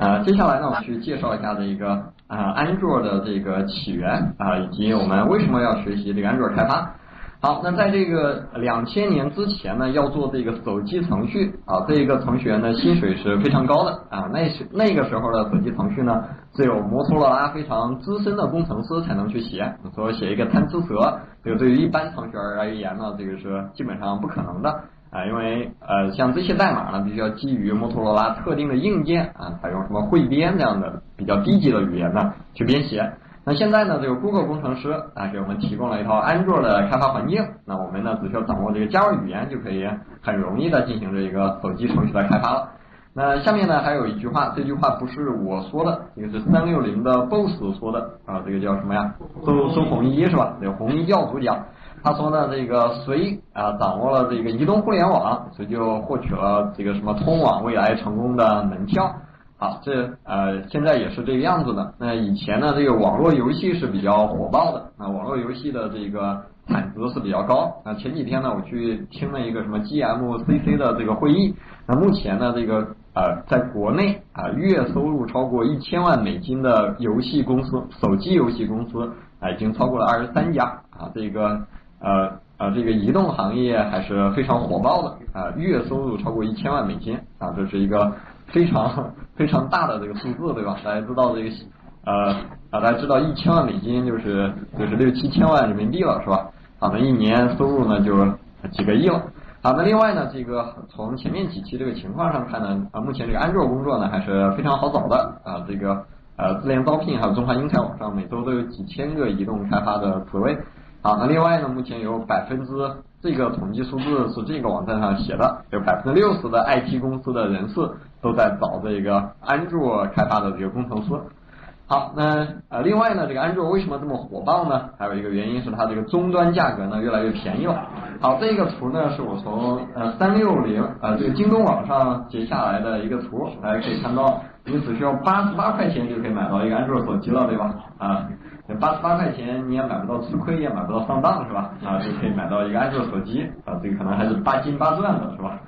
呃，接下来呢，我去介绍一下这个啊安卓的这个起源啊，以及我们为什么要学习这个安卓开发。好，那在这个两千年之前呢，要做这个手机程序啊，这一个程序员的薪水是非常高的啊。那是那个时候的手机程序呢，只有摩托罗拉非常资深的工程师才能去写。说写一个贪吃蛇，这个对于一般程序员而言呢，这个是基本上不可能的啊，因为呃，像这些代码呢，必须要基于摩托罗拉特定的硬件啊，采用什么汇编这样的比较低级的语言呢去编写。那现在呢，这个 Google 工程师啊，给我们提供了一套安卓的开发环境。那我们呢，只需要掌握这个 Java 语言，就可以很容易的进行这个手机程序的开发了。那下面呢，还有一句话，这句话不是我说的，这个是三六零的 BOSS 说的啊，这个叫什么呀？周周鸿祎是吧？这个红衣教主讲，他说呢，这个谁啊掌握了这个移动互联网，谁就获取了这个什么通往未来成功的门票。好，这呃现在也是这个样子的。那以前呢，这个网络游戏是比较火爆的，那网络游戏的这个产值是比较高。那前几天呢，我去听了一个什么 GMCC 的这个会议。那目前呢，这个呃在国内啊，月收入超过一千万美金的游戏公司，手机游戏公司啊，已经超过了二十三家啊。这个呃呃，这个移动行业还是非常火爆的啊，月收入超过一千万美金啊，这是一个。非常非常大的这个数字，对吧？大家知道这个呃啊，大家知道一千万美金就是就是六七千万人民币了，是吧？啊，那一年收入呢就几个亿了。好，那另外呢，这个从前面几期这个情况上看呢，啊，目前这个安卓工作呢还是非常好找的啊。这个呃，智联招聘还有中华英才网上每周都有几千个移动开发的职位。好，那另外呢，目前有百分之这个统计数字是这个网站上写的，有百分之六十的 IT 公司的人士都在找这个安卓开发的这个工程师。好，那呃，另外呢，这个安卓为什么这么火爆呢？还有一个原因是它这个终端价格呢越来越便宜了。好，这个图呢是我从呃三六零呃这个京东网上截下来的一个图，大家可以看到，你只需要八十八块钱就可以买到一个安卓手机了，对吧？啊。八十八块钱你也买不到吃亏，也买不到上当，是吧？啊，就可以买到一个安卓手机，啊，这个可能还是八斤八钻的，是吧？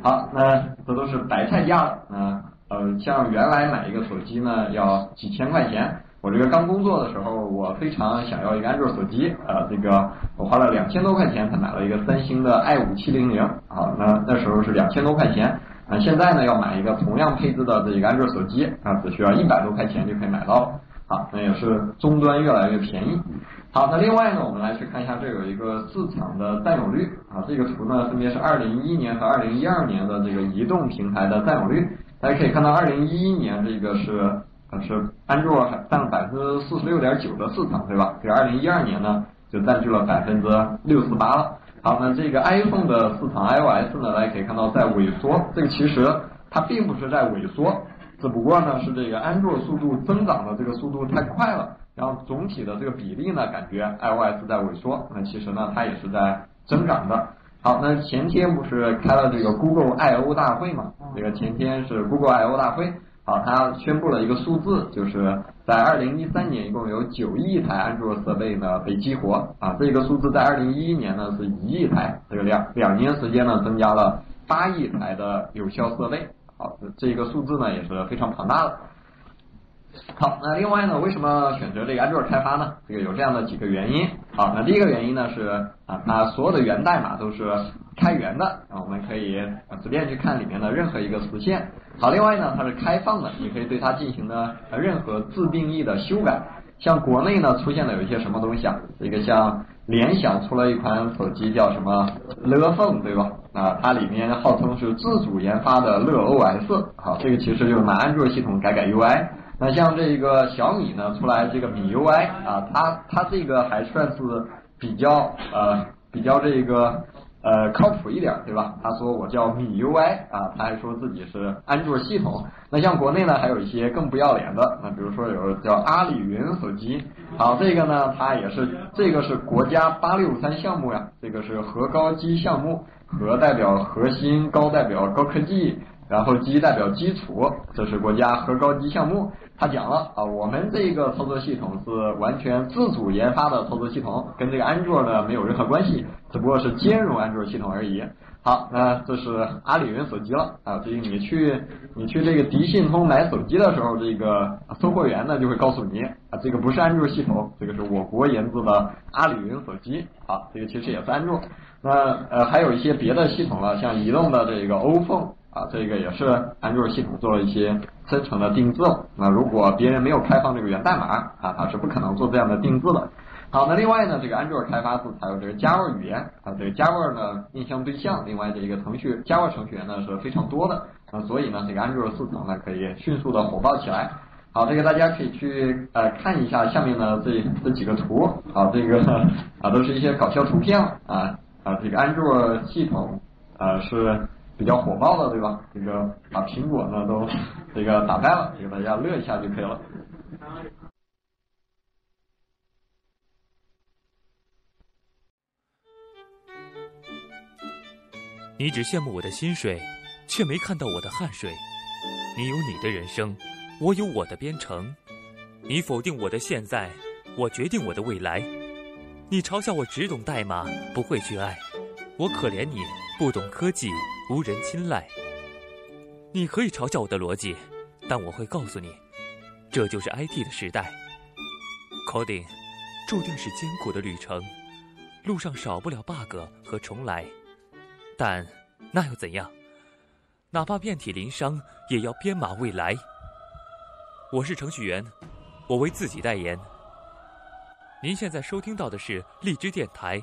好，那这都是白菜价了，啊，呃，像原来买一个手机呢要几千块钱，我这个刚工作的时候，我非常想要一个安卓手机，啊，这个我花了两千多块钱才买了一个三星的 i 五七零零，啊，那那时候是两千多块钱，啊，现在呢要买一个同样配置的这个安卓手机，啊，只需要一百多块钱就可以买到。啊，那也是终端越来越便宜。好，那另外呢，我们来去看一下，这有一个市场的占有率啊。这个图呢，分别是二零一一年和二零一二年的这个移动平台的占有率。大家可以看到，二零一一年这个是呃是安卓占了百分之四十六点九的市场，对吧？这二零一二年呢，就占据了百分之六十八了。好，那这个 iPhone 的市场 iOS 呢，大家可以看到在萎缩。这个其实它并不是在萎缩。只不过呢，是这个安卓速度增长的这个速度太快了，然后总体的这个比例呢，感觉 iOS 在萎缩。那其实呢，它也是在增长的。好，那前天不是开了这个 Google I/O 大会嘛？这个前天是 Google I/O 大会。好，它宣布了一个数字，就是在二零一三年，一共有九亿台安卓设备呢被激活。啊，这个数字在二零一一年呢是一亿台，这个两两年时间呢增加了八亿台的有效设备。好，这一个数字呢也是非常庞大的。好，那另外呢，为什么选择这个安卓开发呢？这个有这样的几个原因。好，那第一个原因呢是啊，它所有的源代码都是开源的，啊，我们可以随便去看里面的任何一个实现。好，另外呢，它是开放的，你可以对它进行呢任何自定义的修改。像国内呢出现的有一些什么东西啊？一个像联想出了一款手机叫什么乐 phone 对吧？啊，它里面号称是自主研发的乐 OS，好，这个其实就是拿安卓系统改改 UI。那像这个小米呢出来这个米 UI 啊，它它这个还算是比较呃比较这个。呃，靠谱一点，对吧？他说我叫米 UI 啊，他还说自己是安卓系统。那像国内呢，还有一些更不要脸的，那比如说有叫阿里云手机，好，这个呢，它也是这个是国家八六三项目呀，这个是核高机项目，核代表核心，高代表高科技，然后 G 代表基础，这是国家核高级项目。他讲了啊，我们这个操作系统是完全自主研发的操作系统，跟这个安卓呢没有任何关系，只不过是兼容安卓系统而已。好，那这是阿里云手机了啊，所以你去你去这个迪信通买手机的时候，这个售货员呢就会告诉你啊，这个不是安卓系统，这个是我国研制的阿里云手机。好，这个其实也是安卓。那呃还有一些别的系统了，像移动的这个欧凤啊，这个也是安卓系统做了一些生成的定制。那如果别人没有开放这个源代码啊，它是不可能做这样的定制的。好，那另外呢，这个安卓开发是采用这个 Java 语言啊，这个 Java 呢面向对象，另外这一个程序 Java 程序员呢是非常多的啊，所以呢这个安卓市场呢可以迅速的火爆起来。好，这个大家可以去呃看一下下面的这这几个图啊，这个啊都是一些搞笑图片啊啊，这个安卓系统啊是比较火爆的对吧？这个把苹果呢都 这个打败了，给大家乐一下就可以了。你只羡慕我的薪水，却没看到我的汗水。你有你的人生，我有我的编程。你否定我的现在，我决定我的未来。你嘲笑我只懂代码，不会去爱。我可怜你不懂科技，无人青睐。你可以嘲笑我的逻辑，但我会告诉你，这就是 IT 的时代。Coding 注定是艰苦的旅程，路上少不了 bug 和重来。但那又怎样？哪怕遍体鳞伤，也要编码未来。我是程序员，我为自己代言。您现在收听到的是荔枝电台